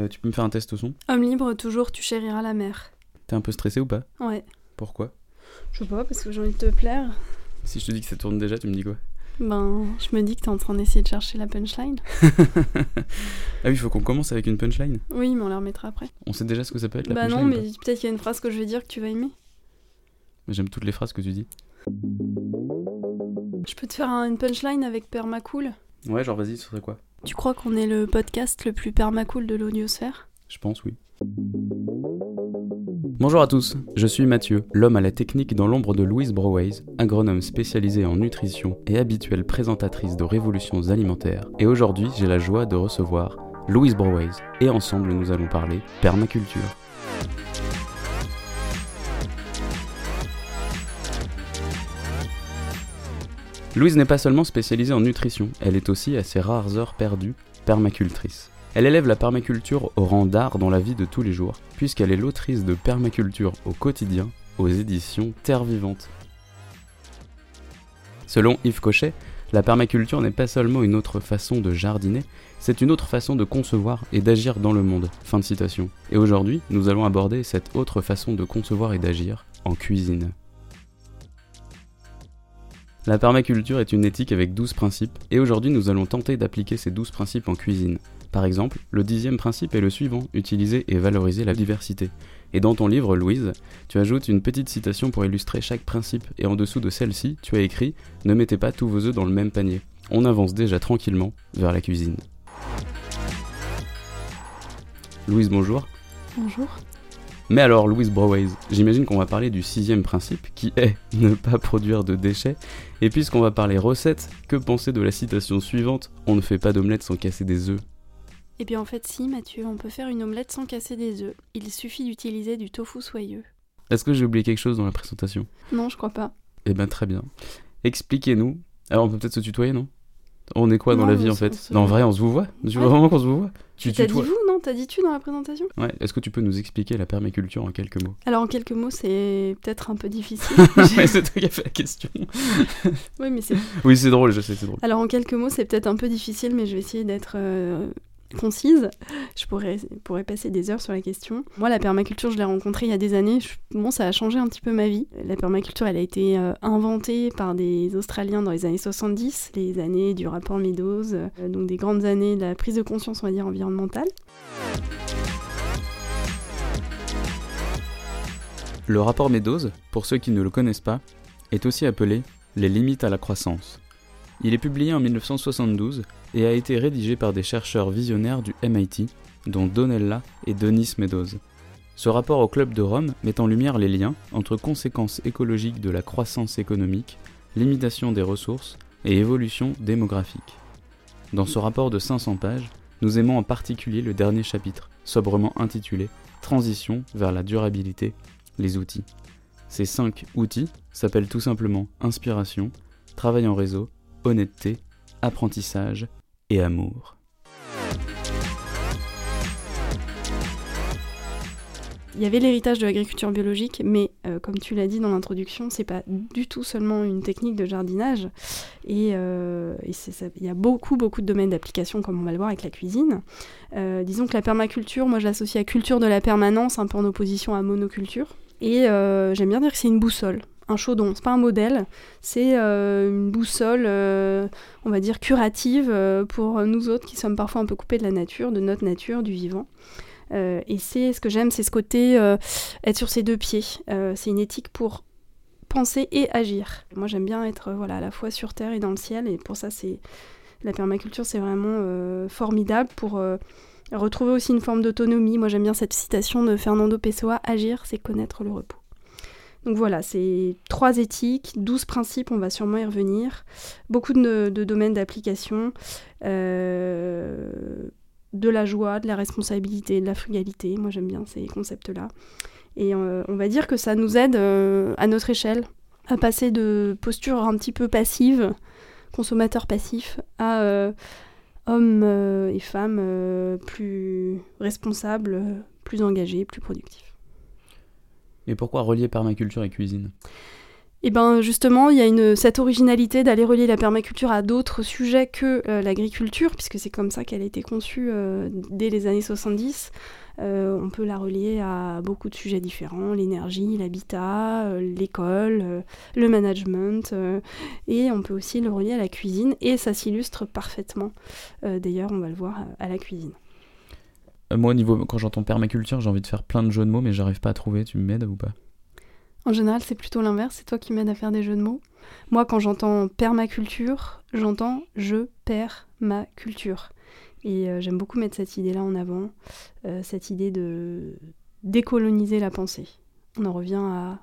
Euh, tu peux me faire un test au son? Homme libre, toujours tu chériras la mer. T'es un peu stressé ou pas? Ouais. Pourquoi? Je sais pas, parce que j'ai envie de te plaire. Si je te dis que ça tourne déjà, tu me dis quoi? Ben, je me dis que t'es en train d'essayer de chercher la punchline. Ah oui, il faut qu'on commence avec une punchline. Oui, mais on la remettra après. On sait déjà ce que ça peut être la bah punchline non, mais peut-être qu'il y a une phrase que je vais dire que tu vas aimer. J'aime toutes les phrases que tu dis. Je peux te faire un- une punchline avec Permacool? Ouais, genre vas-y, ce serait quoi? Tu crois qu'on est le podcast le plus permacool de l'audiosphère? Je pense, oui. Bonjour à tous, je suis Mathieu, l'homme à la technique dans l'ombre de Louise Broways, agronome spécialisée en nutrition et habituelle présentatrice de révolutions alimentaires. Et aujourd'hui, j'ai la joie de recevoir Louise Broways, et ensemble nous allons parler permaculture. Louise n'est pas seulement spécialisée en nutrition, elle est aussi, à ses rares heures perdues, permacultrice. Elle élève la permaculture au rang d'art dans la vie de tous les jours, puisqu'elle est l'autrice de Permaculture au quotidien aux éditions Terre Vivante. Selon Yves Cochet, la permaculture n'est pas seulement une autre façon de jardiner, c'est une autre façon de concevoir et d'agir dans le monde. Fin de citation. Et aujourd'hui, nous allons aborder cette autre façon de concevoir et d'agir en cuisine. La permaculture est une éthique avec 12 principes, et aujourd'hui nous allons tenter d'appliquer ces 12 principes en cuisine. Par exemple, le dixième principe est le suivant, utiliser et valoriser la diversité. Et dans ton livre, Louise, tu ajoutes une petite citation pour illustrer chaque principe, et en dessous de celle-ci, tu as écrit Ne mettez pas tous vos œufs dans le même panier. On avance déjà tranquillement vers la cuisine. Louise, bonjour. Bonjour. Mais alors, Louise Broways, j'imagine qu'on va parler du sixième principe, qui est ne pas produire de déchets. Et puisqu'on va parler recettes, que penser de la citation suivante On ne fait pas d'omelette sans casser des œufs Eh bien en fait si Mathieu, on peut faire une omelette sans casser des œufs. Il suffit d'utiliser du tofu soyeux. Est-ce que j'ai oublié quelque chose dans la présentation? Non, je crois pas. Eh ben très bien. Expliquez-nous. Alors on peut peut-être se tutoyer, non? On est quoi dans Non, la vie en fait? se- Non, en vrai, on se vous voit Tu veux vraiment qu'on se vous voit? Tu tutoies? Non T'as dit tu dans la présentation? Ouais, est-ce que tu peux nous expliquer la permaculture en quelques mots? Alors en quelques mots, c'est peut-être un peu difficile. Ouais, c'est toi qui as fait la question. oui, mais c'est Oui, c'est drôle, je sais, c'est drôle. Alors en quelques mots, c'est peut-être un peu difficile, mais je vais essayer d'être euh, concise. Je pourrais, passer des heures sur la question. Moi, la permaculture, je l'ai rencontrée il y a des années. Je- bon, ça a changé un petit peu ma vie. La permaculture, elle a été euh, inventée par des Australiens dans les années 70, les années du rapport Meadows, euh, donc des grandes années de la prise de conscience, on va dire, environnementale. Le rapport Meadows, pour ceux qui ne le connaissent pas, est aussi appelé Les limites à la croissance. Il est publié en 1972 et a été rédigé par des chercheurs visionnaires du MIT, dont Donella et Denis Meadows. Ce rapport au Club de Rome met en lumière les liens entre conséquences écologiques de la croissance économique, limitation des ressources et évolution démographique. Dans ce rapport de 500 pages, nous aimons en particulier le dernier chapitre, sobrement intitulé Transition vers la durabilité les outils. Ces cinq outils s'appellent tout simplement inspiration, travail en réseau, honnêteté, apprentissage et amour. Il y avait l'héritage de l'agriculture biologique, mais euh, comme tu l'as dit dans l'introduction, c'est pas du tout seulement une technique de jardinage. Et, euh, il y a beaucoup, beaucoup de domaines d'application, comme on va le voir avec la cuisine. Euh, disons que la permaculture, moi je l'associe à culture de la permanence, un peu en opposition à monoculture. Et j'aime bien dire que c'est une boussole. Un chaudron, c'est pas un modèle, c'est euh, une boussole, euh, on va dire, curative euh, pour nous autres qui sommes parfois un peu coupés de la nature, de notre nature, du vivant. Et c'est ce que j'aime, c'est ce côté être sur ses deux pieds. C'est une éthique pour penser et agir. Moi, j'aime bien être voilà à la fois sur terre et dans le ciel, et pour ça, c'est la permaculture, c'est vraiment formidable pour retrouver aussi une forme d'autonomie. Moi, j'aime bien cette citation de Fernando Pessoa agir, c'est connaître le repos. Donc voilà, c'est trois éthiques, douze principes, on va sûrement y revenir. Beaucoup de, domaines d'application. Euh, de la joie, de la responsabilité, de la frugalité. Moi, j'aime bien ces concepts-là. Et euh, on va dire que ça nous aide euh, à notre échelle à passer de posture un petit peu passive, consommateur passif, à hommes et femmes plus responsables, plus engagés, plus productifs. Et pourquoi relier permaculture et cuisine? Et ben justement, il y a une, cette originalité d'aller relier la permaculture à d'autres sujets que euh, l'agriculture, puisque c'est comme ça qu'elle a été conçue euh, dès les années 70. Euh, on peut la relier à beaucoup de sujets différents, l'énergie, l'habitat, l'école, le management, et on peut aussi le relier à la cuisine, et ça s'illustre parfaitement. D'ailleurs, on va le voir à la cuisine. Moi, au niveau, quand j'entends permaculture, j'ai envie de faire plein de jeux de mots, mais j'arrive pas à trouver. Tu m'aides ou pas? En général, c'est plutôt l'inverse, c'est toi qui m'aides à faire des jeux de mots. Moi, quand j'entends permaculture, j'entends je perds ma culture. Et euh, j'aime beaucoup mettre cette idée-là en avant, euh, cette idée de décoloniser la pensée. On en revient à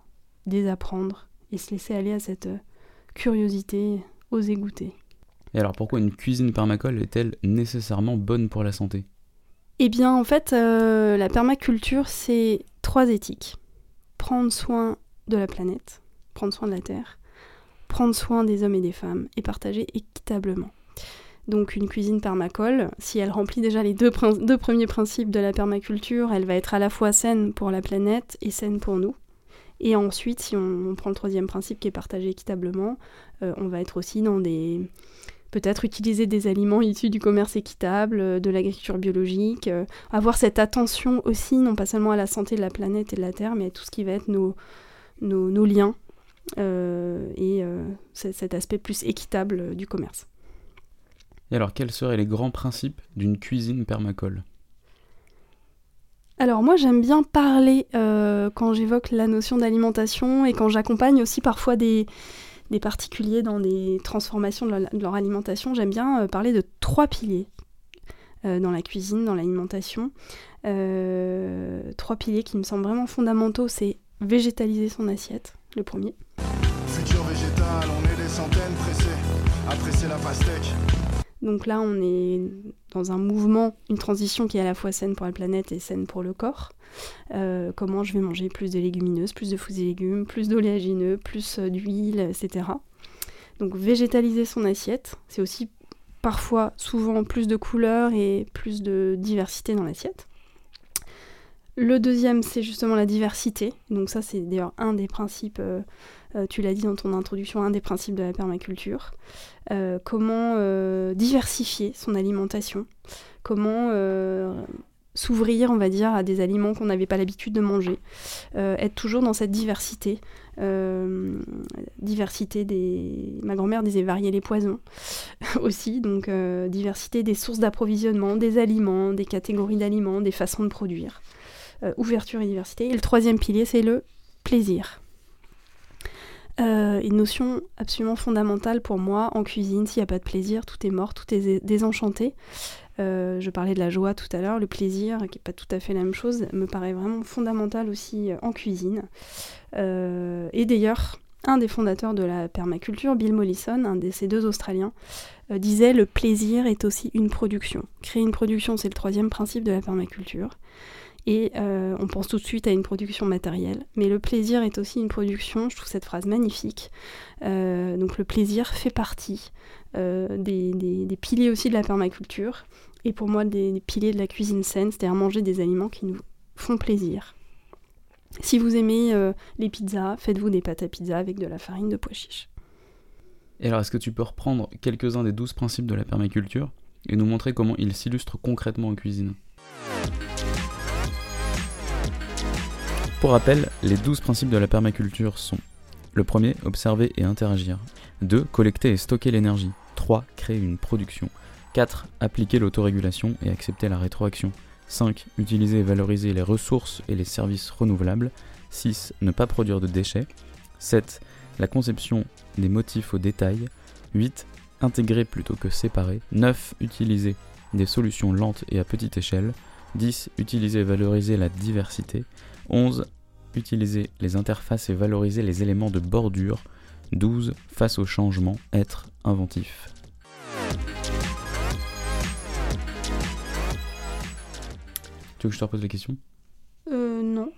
désapprendre et se laisser aller à cette euh, curiosité, oser goûter. Et alors pourquoi une cuisine permacole est-elle nécessairement bonne pour la santé? Eh bien en fait, la permaculture, c'est trois éthiques. Prendre soin de la planète, prendre soin de la Terre, prendre soin des hommes et des femmes et partager équitablement. Donc une cuisine permacole, si elle remplit déjà les deux, premiers principes de la permaculture, elle va être à la fois saine pour la planète et saine pour nous. Et ensuite, si on, prend le troisième principe qui est partager équitablement, euh, on va être aussi dans des... Peut-être utiliser des aliments issus du commerce équitable, euh, de l'agriculture biologique, euh, avoir cette attention aussi, non pas seulement à la santé de la planète et de la Terre, mais à tout ce qui va être nos, nos, liens euh, et cet aspect plus équitable du commerce. Et alors, quels seraient les grands principes d'une cuisine permacole? Alors moi j'aime bien parler euh, quand j'évoque la notion d'alimentation et quand j'accompagne aussi parfois des, particuliers dans des transformations de leur, alimentation, j'aime bien parler de trois piliers dans la cuisine, dans l'alimentation. trois piliers qui me semblent vraiment fondamentaux, c'est végétaliser son assiette, le premier. Futur végétal, on est des centaines pressés à la pastèque. Donc là, on est dans un mouvement, une transition qui est à la fois saine pour la planète et saine pour le corps. Euh, comment je vais manger plus de légumineuses, plus de fruits et légumes, plus d'oléagineux, plus euh, d'huile, etc. Donc végétaliser son assiette, c'est aussi parfois, souvent, plus de couleurs et plus de diversité dans l'assiette. Le deuxième, c'est justement la diversité. Donc ça, c'est d'ailleurs un des principes, euh, euh, tu l'as dit dans ton introduction, un des principes de la permaculture. Euh, comment diversifier son alimentation, comment s'ouvrir, on va dire, à des aliments qu'on n'avait pas l'habitude de manger, être toujours dans cette diversité. diversité des... Ma grand-mère disait varier les poisons aussi, donc diversité des sources d'approvisionnement, des aliments, des catégories d'aliments, des façons de produire. Euh, ouverture et diversité. Et le troisième pilier, c'est le plaisir. Euh, une notion absolument fondamentale pour moi en cuisine. S'il n'y a pas de plaisir, tout est mort, tout est désenchanté. Euh, je parlais de la joie tout à l'heure, le plaisir, qui n'est pas tout à fait la même chose, me paraît vraiment fondamental aussi en cuisine. et d'ailleurs, un des fondateurs de la permaculture, Bill Mollison, un de ces deux Australiens, disait le plaisir est aussi une production. Créer une production, c'est le troisième principe de la permaculture et euh, on pense tout de suite à une production matérielle. Mais le plaisir est aussi une production, je trouve cette phrase magnifique. Euh, donc le plaisir fait partie euh, des, piliers aussi de la permaculture, et pour moi des, piliers de la cuisine saine, c'est-à-dire manger des aliments qui nous font plaisir. Si vous aimez les pizzas, faites-vous des pâtes à pizza avec de la farine de pois chiche. Et alors, est-ce que tu peux reprendre quelques-uns des douze principes de la permaculture et nous montrer comment ils s'illustrent concrètement en cuisine? Pour rappel, les 12 principes de la permaculture sont le premier, observer et interagir. 2. Collecter et stocker l'énergie. 3. Créer une production. 4. Appliquer l'autorégulation et accepter la rétroaction. 5. Utiliser et valoriser les ressources et les services renouvelables. 6. Ne pas produire de déchets. 7. La conception des motifs au détail. 8. Intégrer plutôt que séparer. 9. Utiliser des solutions lentes et à petite échelle. 10. Utiliser et valoriser la diversité. 11 utiliser les interfaces et valoriser les éléments de bordure. 12. Face au changement, être inventif. Tu veux que je te repose la question? Euh, non.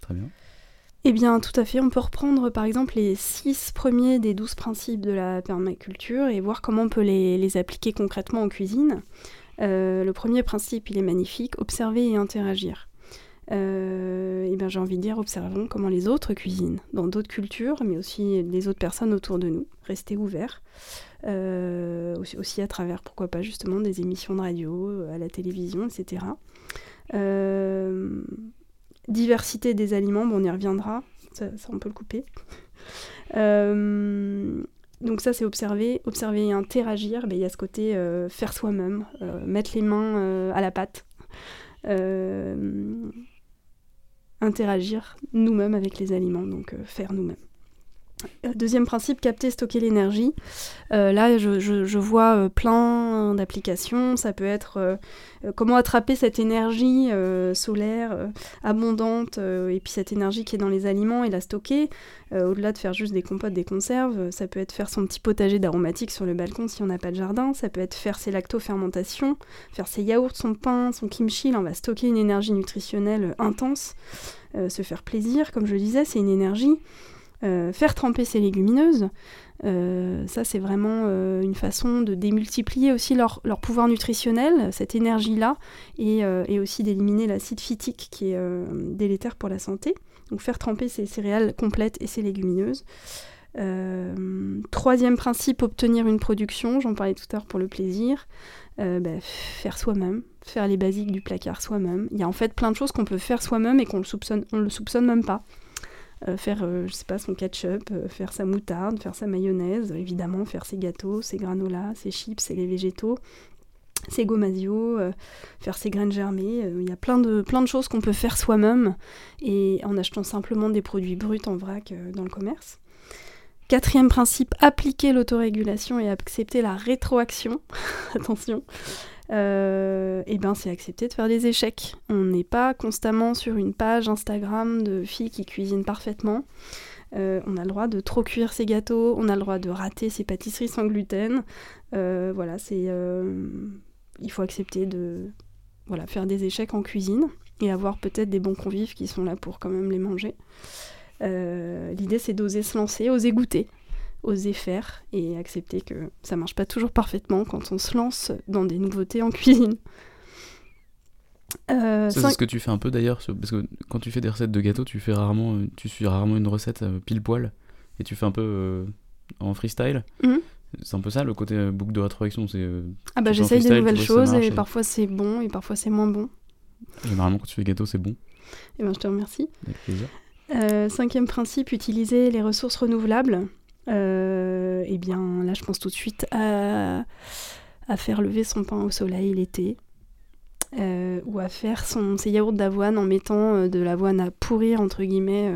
Très bien. Eh bien, tout à fait. On peut reprendre par exemple les six premiers des douze principes de la permaculture et voir comment on peut les, appliquer concrètement en cuisine. Euh, le premier principe, il est magnifique observer et interagir. Et ben, j'ai envie de dire, observons comment les autres cuisinent, dans d'autres cultures, mais aussi les autres personnes autour de nous. Restez ouverts. aussi, aussi, à travers, pourquoi pas, justement, des émissions de radio, à la télévision, etc. diversité des aliments, bon, on y reviendra, ça, on peut le couper. donc ça c'est observer, observer et interagir, ben, il y a ce côté faire soi-même, mettre les mains à la pâte, interagir nous-mêmes avec les aliments, donc faire nous-mêmes. Euh, deuxième principe, capter, stocker l'énergie. Euh, là, je, vois euh, plein d'applications. Ça peut être comment attraper cette énergie solaire abondante et puis cette énergie qui est dans les aliments et la stocker. Au-delà de faire juste des compotes, des conserves, ça peut être faire son petit potager d'aromatiques sur le balcon si on n'a pas de jardin. Ça peut être faire ses lactofermentations, faire ses yaourts, son pain, son kimchi. Là, on va stocker une énergie nutritionnelle intense. se faire plaisir, comme je le disais, c'est une énergie. Euh, faire tremper ces légumineuses, euh, ça c'est vraiment euh, une façon de démultiplier aussi leur, pouvoir nutritionnel, cette énergie-là, et, aussi d'éliminer l'acide phytique qui est délétère pour la santé. Donc faire tremper ces céréales complètes et ces légumineuses. troisième principe, obtenir une production, j'en parlais tout à l'heure pour le plaisir. Bah, faire soi-même, faire les basiques du placard soi-même. Il y a en fait plein de choses qu'on peut faire soi-même et qu'on on le soupçonne même pas. Euh, faire, euh, je sais pas, son ketchup, euh, faire sa moutarde, faire sa mayonnaise, évidemment, faire ses gâteaux, ses granolas, ses chips et les végétaux, ses gomasio, faire ses graines germées. Il y a plein de, plein de choses qu'on peut faire soi-même et en achetant simplement des produits bruts en vrac dans le commerce. Quatrième principe, appliquer l'autorégulation et accepter la rétroaction. Attention euh, et ben c'est accepter de faire des échecs. On n'est pas constamment sur une page Instagram de filles qui cuisinent parfaitement. Euh, on a le droit de trop cuire ses gâteaux, on a le droit de rater ses pâtisseries sans gluten. Euh, voilà, c'est il faut accepter de voilà faire des échecs en cuisine et avoir peut-être des bons convives qui sont là pour quand même les manger. L'idée c'est d'oser se lancer, oser goûter oser faire et accepter que ça marche pas toujours parfaitement quand on se lance dans des nouveautés en cuisine. Euh, c'est ce que tu fais un peu d'ailleurs, parce que quand tu fais des recettes de gâteaux, tu fais rarement, euh, tu suis rarement une recette euh, pile poil et tu fais un peu en freestyle. Mhm. C'est un peu ça le côté boucle de rétroaction. C'est ah bah j'essaye des nouvelles choses et, parfois c'est bon et parfois c'est moins bon. Généralement quand tu fais des gâteaux c'est bon. Et eh ben je te remercie. Avec plaisir. cinquième principe, utiliser les ressources renouvelables. Euh, eh bien là je pense tout de suite à, faire lever son pain au soleil l'été. Euh, ou à faire son, ses yaourts d'avoine en mettant euh, de l'avoine à pourrir entre guillemets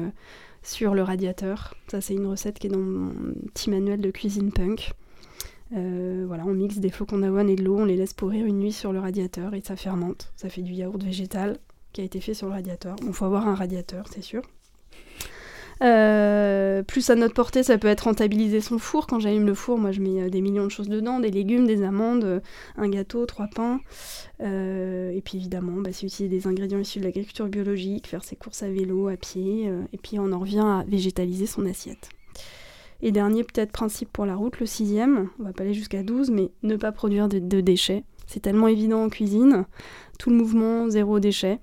sur le radiateur. Ça c'est une recette qui est dans mon petit manuel de cuisine punk. voilà, on mixe des flocons d'avoine et de l'eau, on les laisse pourrir une nuit sur le radiateur et ça fermente. Ça fait du yaourt végétal qui a été fait sur le radiateur. Il faut avoir un radiateur, c'est sûr. Euh, plus à notre portée, ça peut être rentabiliser son four. Quand j'allume le four, moi je mets euh, des millions de choses dedans, des légumes, des amandes, euh, un gâteau, trois pains. et puis évidemment, bah, c'est utiliser des ingrédients issus de l'agriculture biologique, faire ses courses à vélo, à pied. et puis on en revient à végétaliser son assiette. Et dernier peut-être principe pour la route, le sixième, on va pas aller jusqu'à 12, mais ne pas produire de, déchets. C'est tellement évident en cuisine. Tout le mouvement zéro déchet.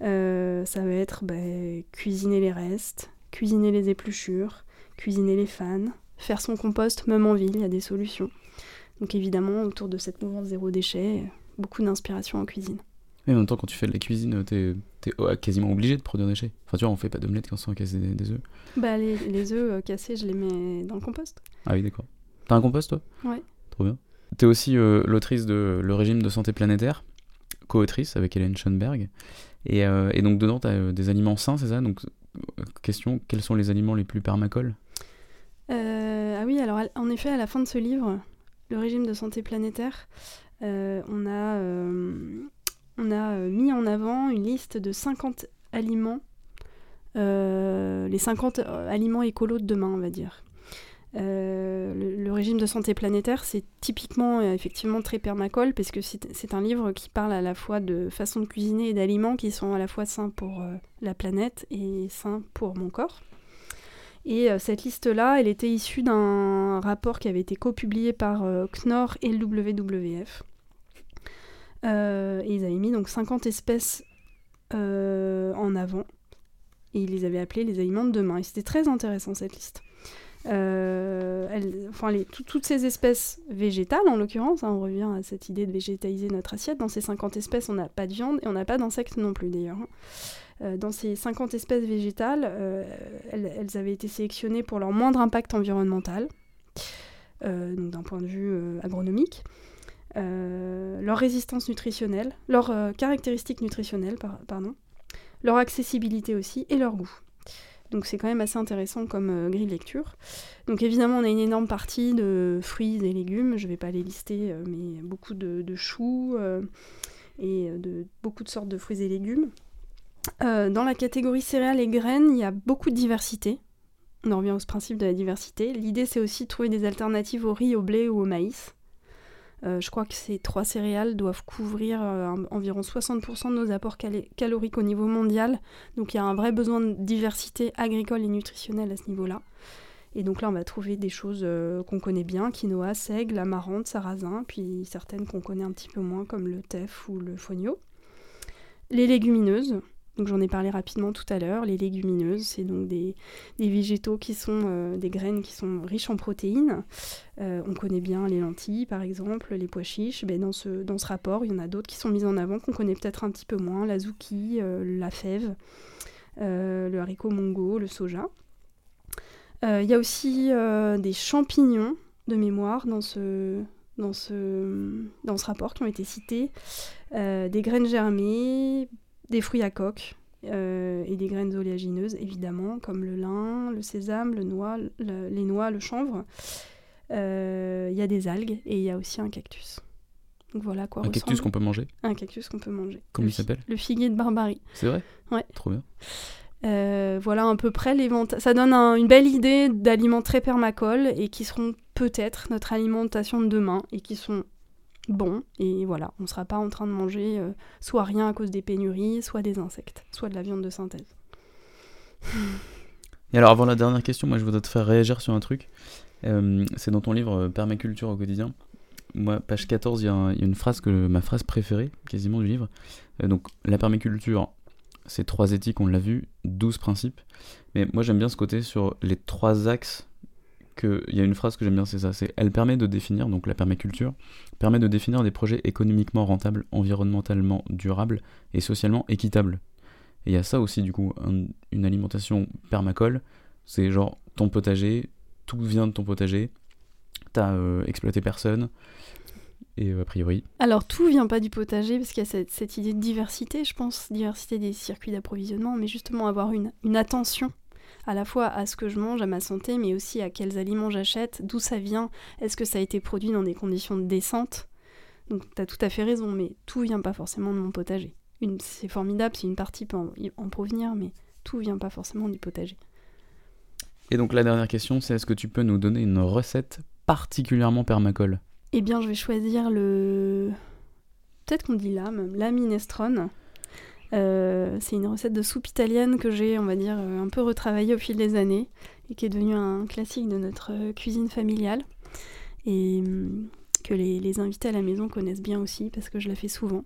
ça va être bah, cuisiner les restes, cuisiner les épluchures, cuisiner les fans, faire son compost même en ville, il y a des solutions. Donc évidemment, autour de cette mouvance zéro déchet, beaucoup d'inspiration en cuisine. Mais en même temps, quand tu fais de la cuisine, t'es es quasiment obligé de produire des déchets. Enfin, tu vois, on fait pas d'omelette quand on casse des, des œufs. Bah, les, les œufs euh, cassés, je les mets dans le compost. Ah oui, d'accord. T'as un compost, toi? Ouais. Trop bien. T'es aussi euh, l'autrice de Le régime de santé planétaire, co-autrice avec Hélène Schoenberg. Et, euh, et donc, dedans, t'as des aliments sains, c'est ça? Donc, quels sont les aliments les plus permacoles? Euh, Ah oui, alors en effet, à la fin de ce livre, Le régime de santé planétaire, euh, on a, euh, on a mis en avant une liste de 50 aliments, les 50 aliments écolos de demain, on va dire. Euh, le, régime de santé planétaire, c'est typiquement euh, effectivement très permacole parce que c'est un livre qui parle à la fois de façon de cuisiner et d'aliments qui sont à la fois sains pour euh, la planète et sains pour mon corps. Et cette liste-là, elle était issue d'un rapport qui avait été copublié par Knorr et le WWF. et ils avaient mis donc 50 espèces en avant. Et il les avait appelés les aliments de demain. Et c'était très intéressant cette liste. Les, toutes ces espèces végétales, en l'occurrence, hein, on revient à cette idée de végétaliser notre assiette. Dans ces 50 espèces, on n'a pas de viande et on n'a pas d'insectes non plus d'ailleurs. Hein. Euh, dans ces 50 espèces végétales, euh, elles, avaient été sélectionnées pour leur moindre impact environnemental, euh, d'un point de vue agronomique, leur résistance nutritionnelle, leurs caractéristiques nutritionnelles, pardon, leur accessibilité aussi et leur goût. Donc c'est quand même assez intéressant comme grille de lecture. Donc évidemment on a une énorme partie de fruits et légumes, je ne vais pas les lister, mais beaucoup de, choux et de beaucoup de sortes de fruits et légumes. Euh, dans la catégorie céréales et graines, il y a beaucoup de diversité. On en revient au principe de la diversité. L'idée, c'est aussi de trouver des alternatives au riz, au blé ou au maïs. Euh, je crois que ces trois céréales doivent couvrir euh, environ 60% de nos apports caloriques au niveau mondial. Donc il y a un vrai besoin de diversité agricole et nutritionnelle à ce niveau-là. Et donc là, on va trouver des choses qu'on connaît bien, quinoa, seigle, amarante, sarrasin, puis certaines qu'on connaît un petit peu moins, comme le teff ou le fonio. Les légumineuses, donc j'en ai parlé rapidement tout à l'heure. Les légumineuses, c'est donc des, végétaux qui sont euh, des graines qui sont riches en protéines. Euh, on connaît bien les lentilles, par exemple, les pois chiches. Ben, dans, ce, dans ce rapport, il y en a d'autres qui sont mises en avant qu'on connaît peut-être un petit peu moins. La zucchini, euh, la fève, le haricot mongo, le soja. Il y a aussi des champignons de mémoire dans ce, dans ce, dans ce rapport qui ont été cités. des graines germées, des fruits à coque euh, et des graines oléagineuses, évidemment, comme le lin, le sésame, le noix, les noix, le chanvre. Euh, il y a des algues et il y a aussi un cactus. Donc voilà quoi. Un cactus qu'on peut manger Un cactus qu'on peut manger. Comment il s'appelle Le figuier de Barbarie. C'est vrai Ouais. Trop bien. Euh, voilà à peu près les Ça donne une belle idée d'aliments très permacoles et qui seront peut-être notre alimentation de demain et qui sont bon. Et voilà, on ne sera pas en train de manger euh, soit rien à cause des pénuries, soit des insectes, soit de la viande de synthèse. Et alors, avant la dernière question, moi je voudrais te faire réagir sur un truc. Euh, c'est dans ton livre euh, Permaculture au quotidien. Moi, page 14, il y, a une phrase que ma phrase préférée, quasiment du livre. donc, la permaculture, c'est trois éthiques, on l'a vu, 12 principes. Mais moi, j'aime bien ce côté sur les trois axes il y a une phrase que j'aime bien, c'est ça, c'est elle permet de définir, donc la permaculture, permet de définir des projets économiquement rentables, environnementalement durables et socialement équitables. Et il y a ça aussi, du coup, une alimentation permacole, c'est genre ton potager, tout vient de ton potager, t'as euh, exploité personne, et euh, a priori. Alors tout vient pas du potager parce qu'il y a cette, idée de diversité, je pense, diversité des circuits d'approvisionnement, mais justement avoir une, une attention à la fois à ce que je mange, à ma santé, mais aussi à quels aliments j'achète, d'où ça vient, est-ce que ça a été produit dans des conditions décentes. Donc tu as tout à fait raison, mais tout vient pas forcément de mon potager. C'est formidable si une partie peut en, provenir, mais tout vient pas forcément du potager. Et donc la dernière question, c'est est-ce que tu peux nous donner une recette particulièrement permacole? Eh bien, je vais choisir le... Peut-être qu'on dit là même, la minestrone. Euh, c'est une recette de soupe italienne que j'ai, on va dire, euh, un peu retravaillée au fil des années et qui est devenue un classique de notre euh, cuisine familiale et hum, que les, invités à la maison connaissent bien aussi parce que je la fais souvent.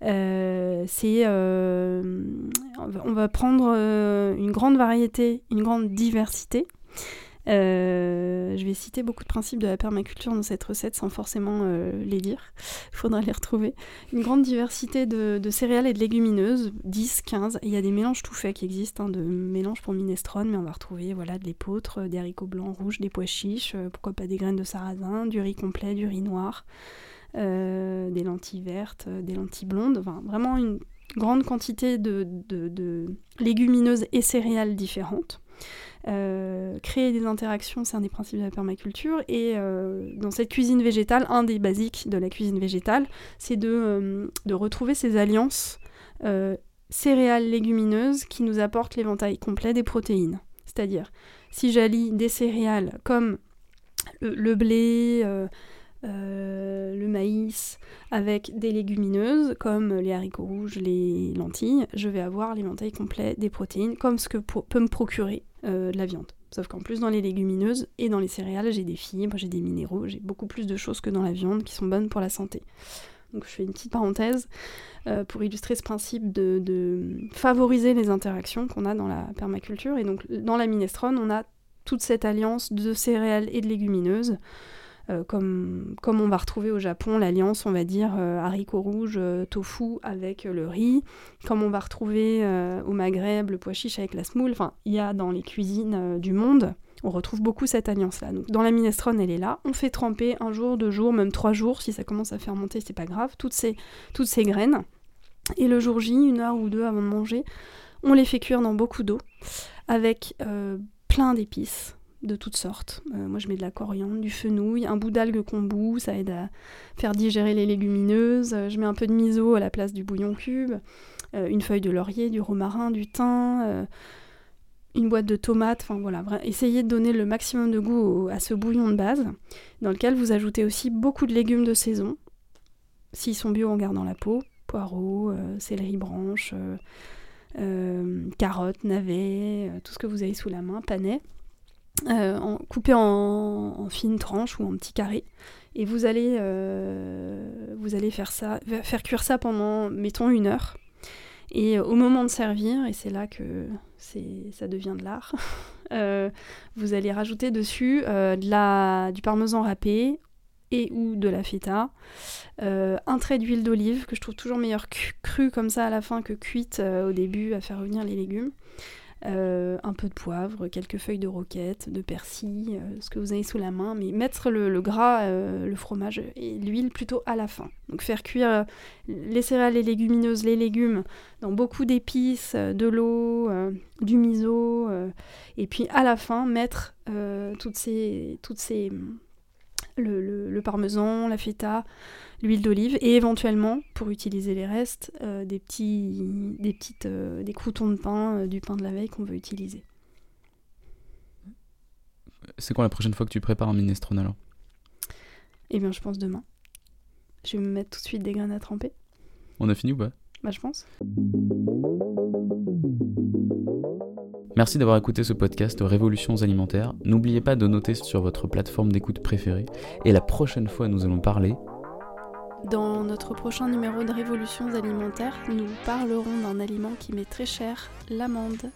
c'est, on va prendre une grande variété, une grande diversité euh, je vais citer beaucoup de principes de la permaculture dans cette recette sans forcément euh, les dire. Il faudra les retrouver. Une grande diversité de, céréales et de légumineuses, 10, 15. il y a des mélanges tout faits qui existent, hein, de mélanges pour minestrone, mais on va retrouver voilà, de l'épeautre, des haricots blancs, rouges, des pois chiches, euh, pourquoi pas des graines de sarrasin, du riz complet, du riz noir, des lentilles vertes, des lentilles blondes. Vraiment une grande quantité de légumineuses et céréales différentes. Euh, créer des interactions, c'est un des principes de la permaculture. Et euh, dans cette cuisine végétale, un des basiques de la cuisine végétale, c'est de, euh, de, retrouver ces alliances céréales légumineuses qui nous apportent l'éventail complet des protéines. C'est-à-dire, si j'allie des céréales comme le blé, euh, le maïs avec des légumineuses comme les haricots rouges, les lentilles, je vais avoir l'éventail complet des protéines comme ce que peut me procurer euh, la viande. Sauf qu'en plus dans les légumineuses et dans les céréales, j'ai des fibres, j'ai des minéraux, j'ai beaucoup plus de choses que dans la viande qui sont bonnes pour la santé. Donc je fais une petite parenthèse pour illustrer ce principe de, de favoriser les interactions qu'on a dans la permaculture. Et donc dans la minestrone, on a toute cette alliance de céréales et de légumineuses. Euh, comme, comme on va retrouver au Japon l'alliance, on va dire, euh, haricots rouges, euh, tofu avec le riz, comme on va retrouver au Maghreb le pois chiche avec la semoule, enfin, il y a dans les cuisines du monde, on retrouve beaucoup cette alliance-là. Donc dans la minestrone, elle est là, on fait tremper un jour, deux jours, même trois jours, si ça commence à fermenter, c'est pas grave, toutes ces, toutes ces graines, et le jour J, une heure ou deux avant de manger, on les fait cuire dans beaucoup d'eau, avec plein d'épices, de toutes sortes. Euh, moi, je mets de la coriandre, du fenouil, un bout d'algue kombu, ça aide à faire digérer les légumineuses. Euh, je mets un peu de miso à la place du bouillon cube, euh, une feuille de laurier, du romarin, du thym, une boîte de tomates. Enfin voilà, essayez de donner le maximum de goût à ce bouillon de base, dans lequel vous ajoutez aussi beaucoup de légumes de saison, s'ils sont bio en gardant la peau, poireaux, céleri branche. carottes, navets, tout ce que vous avez sous la main, panais. Euh, en, coupé en, fines tranches ou en petits carrés. Et vous allez, euh, faire, cuire ça pendant, mettons, une heure. Et au moment de servir, et c'est là que ça devient de l'art, euh, vous allez rajouter dessus du parmesan râpé et ou de la feta, un trait d'huile d'olive que je trouve toujours meilleur cru comme ça à la fin que cuite au début à faire revenir les légumes. Euh, un peu de poivre, quelques feuilles de roquette, de persil, euh, ce que vous avez sous la main, mais mettre le, gras, euh, le fromage et l'huile plutôt à la fin. Donc faire cuire les céréales, les légumineuses, les légumes dans beaucoup d'épices, de l'eau, du miso, et puis à la fin mettre toutes ces, toutes ces, le, parmesan, la feta, l'huile d'olive et éventuellement, pour utiliser les restes, euh, des, petits, des, petites, euh, des croutons de pain, euh, du pain de la veille qu'on veut utiliser. C'est quand la prochaine fois que tu prépares un minestrone alors? Eh bien, je pense demain. Je vais me mettre tout de suite des graines à tremper. On a fini ou pas? Bah, je pense. Merci d'avoir écouté ce podcast Révolutions alimentaires. N'oubliez pas de noter sur votre plateforme d'écoute préférée. Et la prochaine fois, nous allons parler. Dans notre prochain numéro de Révolutions alimentaires, nous parlerons d'un aliment qui m'est très cher, l'amande.